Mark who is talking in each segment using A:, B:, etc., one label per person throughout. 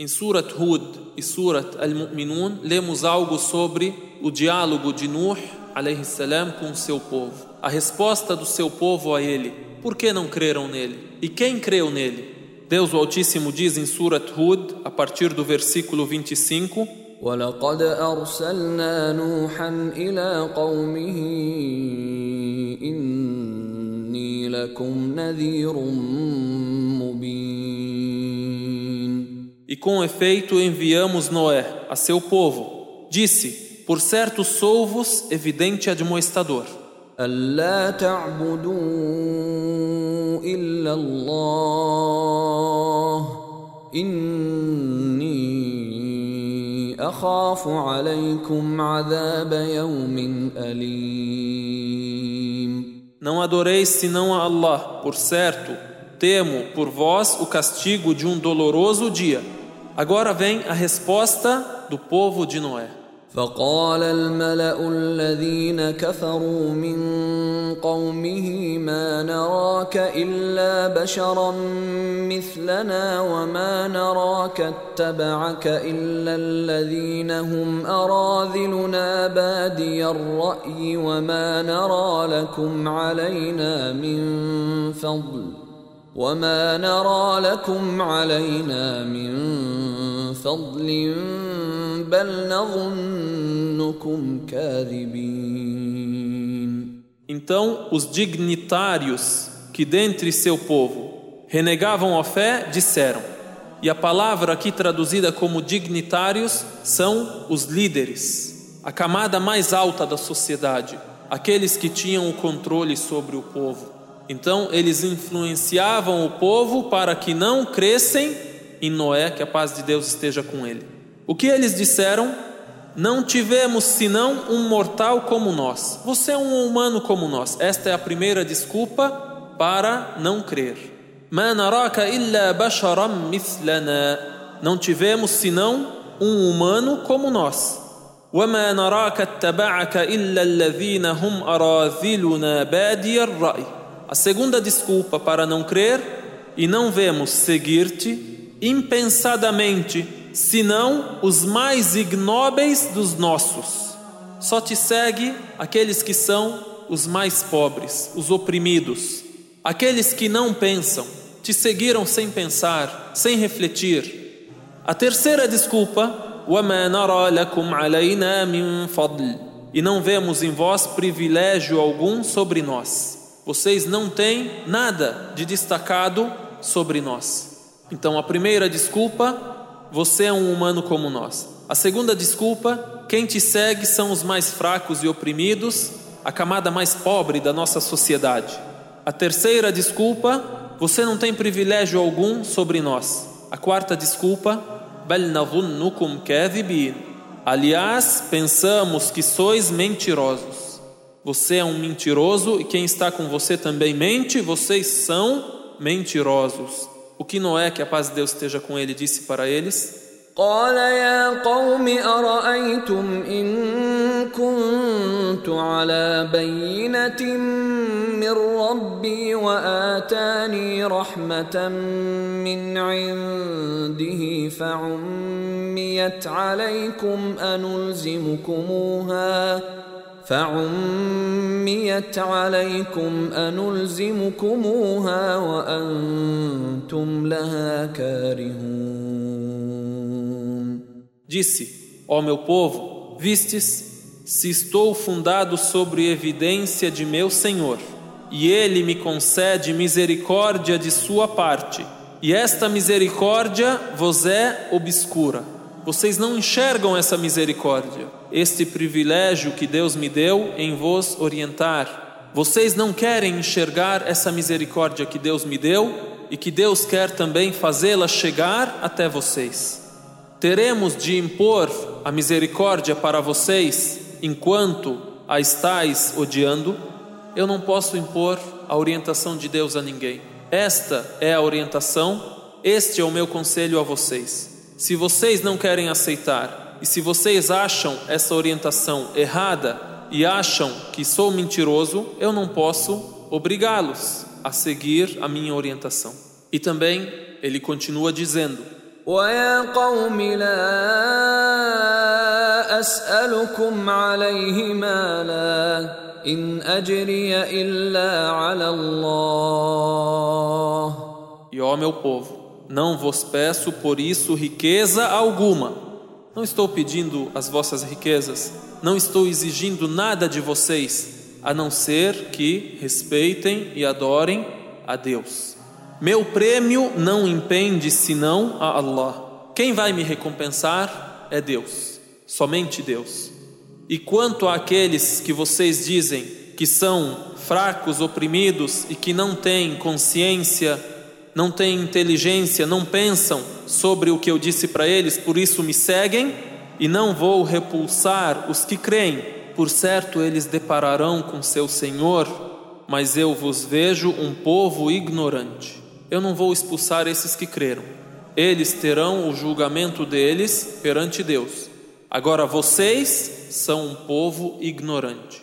A: Em Surat Hud e Surat Al-Mu'minun, lemos algo sobre o diálogo de Nuh salam, com o seu povo. A resposta do seu povo a ele: por que não creram nele? E quem creu nele? Deus o Altíssimo diz em Surat Hud, a partir do versículo 25:
B: ولقد أرسلنا نوحا إلى قومه إني لكم نذير
A: E com efeito enviamos Noé a seu povo. Disse: Por certo sou-vos evidente admoestador.
B: ألا تعبدوا إلا الله إني أخاف عليكم عذاب يوم أليم
A: Não adoreis senão a Allah, por certo, temo por vós o castigo de um doloroso dia. Agora vem a resposta do povo de Noé.
B: فقال الملأ الذين كفروا من قومه ما نراك إلا بشرا مثلنا وما نراك اتبعك إلا الذين هم أراذلنا بادي الرأي وما نرى لكم علينا من فضل وما نرى لكم علينا من فضل بل نظنكم كاذبين
A: Então os dignitários que dentre seu povo renegavam a fé disseram e a palavra aqui traduzida como dignitários são os líderes, a camada mais alta da sociedade, aqueles que tinham o controle sobre o povo. Então eles influenciavam o povo para que não crescem em Noé, que a paz de Deus esteja com ele. O que eles disseram? Não tivemos senão um mortal como nós. Você é um humano como nós. Esta é a primeira desculpa para não crer. Não tivemos senão um humano como nós. وما نراك اتبعك إلا الذين هم أراذلنا بادي الرأي a segunda desculpa para não crer e não vemos seguir-te impensadamente, senão os mais ignóbeis dos nossos. Só te segue aqueles que são os mais pobres, os oprimidos, aqueles que não pensam, te seguiram sem pensar, sem refletir. A terceira desculpa, e não vemos em vós privilégio algum sobre nós vocês não têm nada de destacado sobre nós. Então, a primeira desculpa, você é um humano como nós. A segunda desculpa, quem te segue são os mais fracos e oprimidos, a camada mais pobre da nossa sociedade. A terceira desculpa, você não tem privilégio algum sobre nós. A quarta desculpa, Aliás, pensamos que sois mentirosos. Você é um mentiroso e quem está com você também mente, vocês são mentirosos. O que Noé, que a paz de Deus esteja com ele, disse para eles?
B: قال يا قوم أرأيتم إن كنت على بينة من ربي وآتاني رحمة من عنده فعميت عليكم أنلزمكموها فعميت عليكم أنلزمكموها وأنتم لها كارهون
A: Disse, ó meu povo, vistes, se estou fundado sobre evidência de meu Senhor, e Ele me concede misericórdia de sua parte, e esta misericórdia vos é obscura. Vocês não enxergam essa misericórdia este privilégio que Deus me deu em vos orientar. Vocês não querem enxergar essa misericórdia que Deus me deu e que Deus quer também fazê-la chegar até vocês. Teremos de impor a misericórdia para vocês enquanto a estáis odiando? Eu não posso impor a orientação de Deus a ninguém. Esta é a orientação, este é o meu conselho a vocês. Se vocês não querem aceitar e se vocês acham essa orientação errada e acham que sou mentiroso, eu não posso obrigá-los a seguir a minha orientação. E também ele continua dizendo:
B: ويا قوم لا اسالكم عليه مالا ان اجري الا على الله
A: E ó meu povo, não vos peço por isso riqueza alguma. Não estou pedindo as vossas riquezas, não estou exigindo nada de vocês, a não ser que respeitem e adorem a Deus. Meu prêmio não impende senão a Allah. Quem vai me recompensar é Deus, somente Deus. E quanto àqueles que vocês dizem que são fracos, oprimidos e que não têm consciência, não têm inteligência, não pensam sobre o que eu disse para eles, por isso me seguem, e não vou repulsar os que creem, por certo eles depararão com seu Senhor, mas eu vos vejo um povo ignorante eu não vou expulsar esses que creram. Eles terão o julgamento deles perante Deus. Agora vocês são um povo ignorante.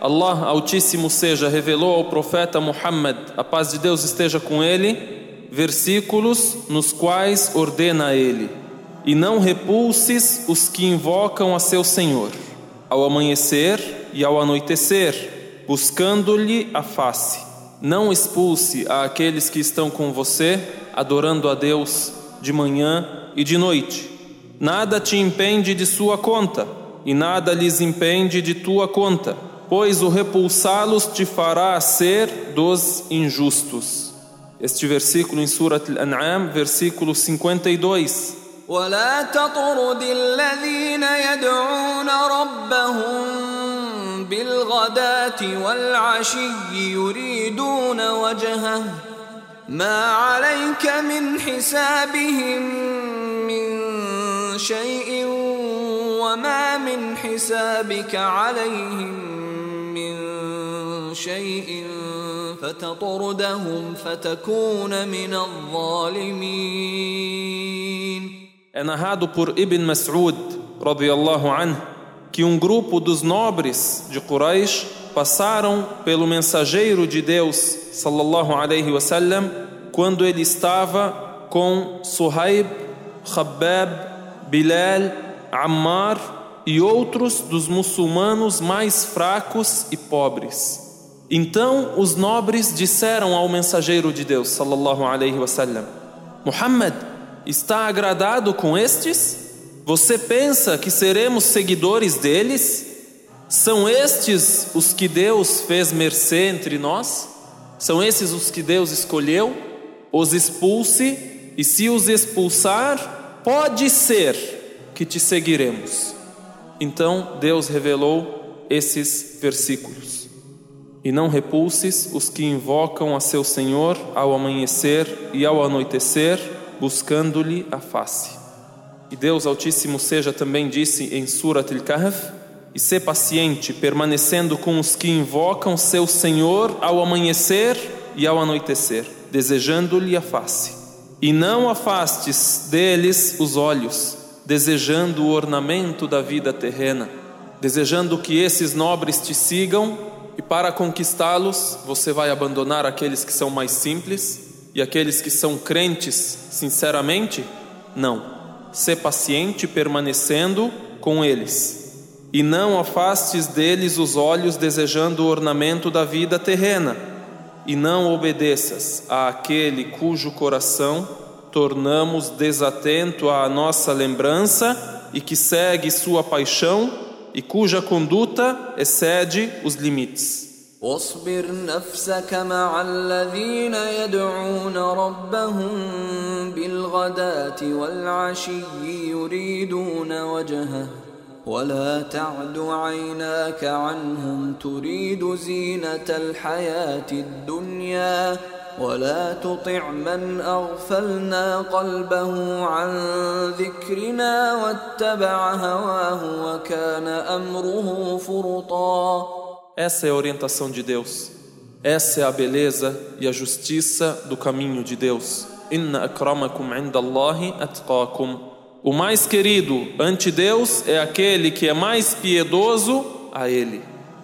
A: Allah Altíssimo seja revelou ao profeta Muhammad, a paz de Deus esteja com ele, versículos nos quais ordena a ele: E não repulses os que invocam a seu Senhor, ao amanhecer e ao anoitecer, buscando-lhe a face. Não expulse a aqueles que estão com você, adorando a Deus de manhã e de noite Nada te impende de sua conta, e nada lhes impende de tua conta, pois o repulsá-los te fará ser dos injustos. Este versículo em Surat Al-An'am, versículo 52.
B: ولا تطرد الذين يدعون ربهم بالغداة والعشي يريدون وجهه ما عليك من حسابهم من شيء وما من حسابك عليهم من شيء فتطردهم فتكون من الظالمين
A: É narrado por Ibn Mas'ud, radiyallahu anhu, que um grupo dos nobres de Quraysh passaram pelo mensageiro de Deus, sallallahu alaihi wasallam, quando ele estava com Suhaib, Khabbab Bilal, Ammar e outros dos muçulmanos mais fracos e pobres. Então os nobres disseram ao mensageiro de Deus, sallallahu alaihi wasallam: Muhammad está agradado com estes? Você pensa que seremos seguidores deles? São estes os que Deus fez mercê entre nós? São esses os que Deus escolheu? Os expulse, e se os expulsar, pode ser que te seguiremos. Então Deus revelou esses versículos. E não repulses os que invocam a seu Senhor ao amanhecer e ao anoitecer, buscando-lhe a face. E Deus Altíssimo seja também disse em Surat al-Kahf: E ser paciente, permanecendo com os que invocam seu Senhor ao amanhecer e ao anoitecer, desejando-lhe a face. E não afastes deles os olhos, desejando o ornamento da vida terrena, desejando que esses nobres te sigam, e para conquistá-los você vai abandonar aqueles que são mais simples e aqueles que são crentes sinceramente? Não. Sê paciente permanecendo com eles. E não afastes deles os olhos desejando o ornamento da vida terrena e não obedeças àquele cujo coração tornamos desatento à nossa lembrança e que segue sua paixão e cuja conduta excede os limites.
B: واصبر نفسك مع الذين يدعون ربهم بالغداة والعشي يريدون وجهه ولا تعد عيناك عنهم تريد زينة الحياة الدنيا ولا تطع من اغفلنا قلبه عن ذكرنا واتبع هواه وكان امره فرطا
A: Essa é a orientação de Deus. Essa é a beleza e a justiça do caminho de Deus. Inna akramakum indallahi atqakum. O mais querido ante Deus é aquele que é mais piedoso a Ele.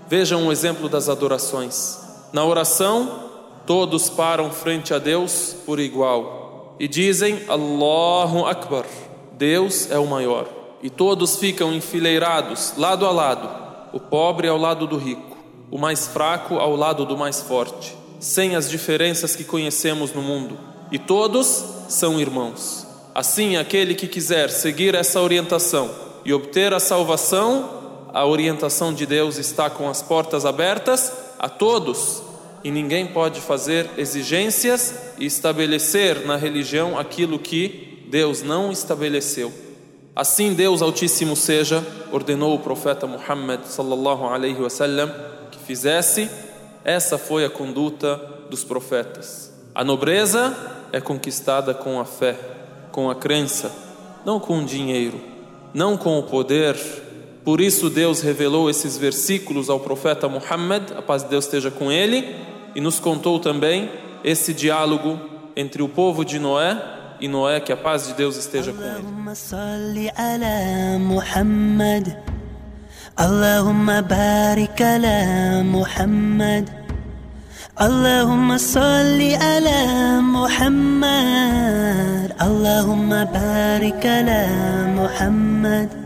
A: Vejam um exemplo das adorações. Na oração, todos param frente a Deus por igual e dizem Allahu Akbar. Deus é o maior. E todos ficam enfileirados, lado a lado, o pobre ao lado do rico o mais fraco ao lado do mais forte, sem as diferenças que conhecemos no mundo. E todos são irmãos. Assim, aquele que quiser seguir essa orientação e obter a salvação, a orientação de Deus está com as portas abertas a todos, e ninguém pode fazer exigências e estabelecer na religião aquilo que Deus não estabeleceu. Assim Deus Altíssimo seja, ordenou o profeta Muhammad sallallahu alaihi wasallam fizesse, essa foi a conduta dos profetas. A nobreza é conquistada com a fé, com a crença, não com o dinheiro, não com o poder. Por isso Deus revelou esses versículos ao profeta Muhammad, a paz de Deus esteja com ele, e nos contou também esse diálogo entre o povo de Noé e Noé, que a paz de Deus esteja com ele.
C: اللهم بارك على محمد اللهم صل على محمد اللهم بارك على محمد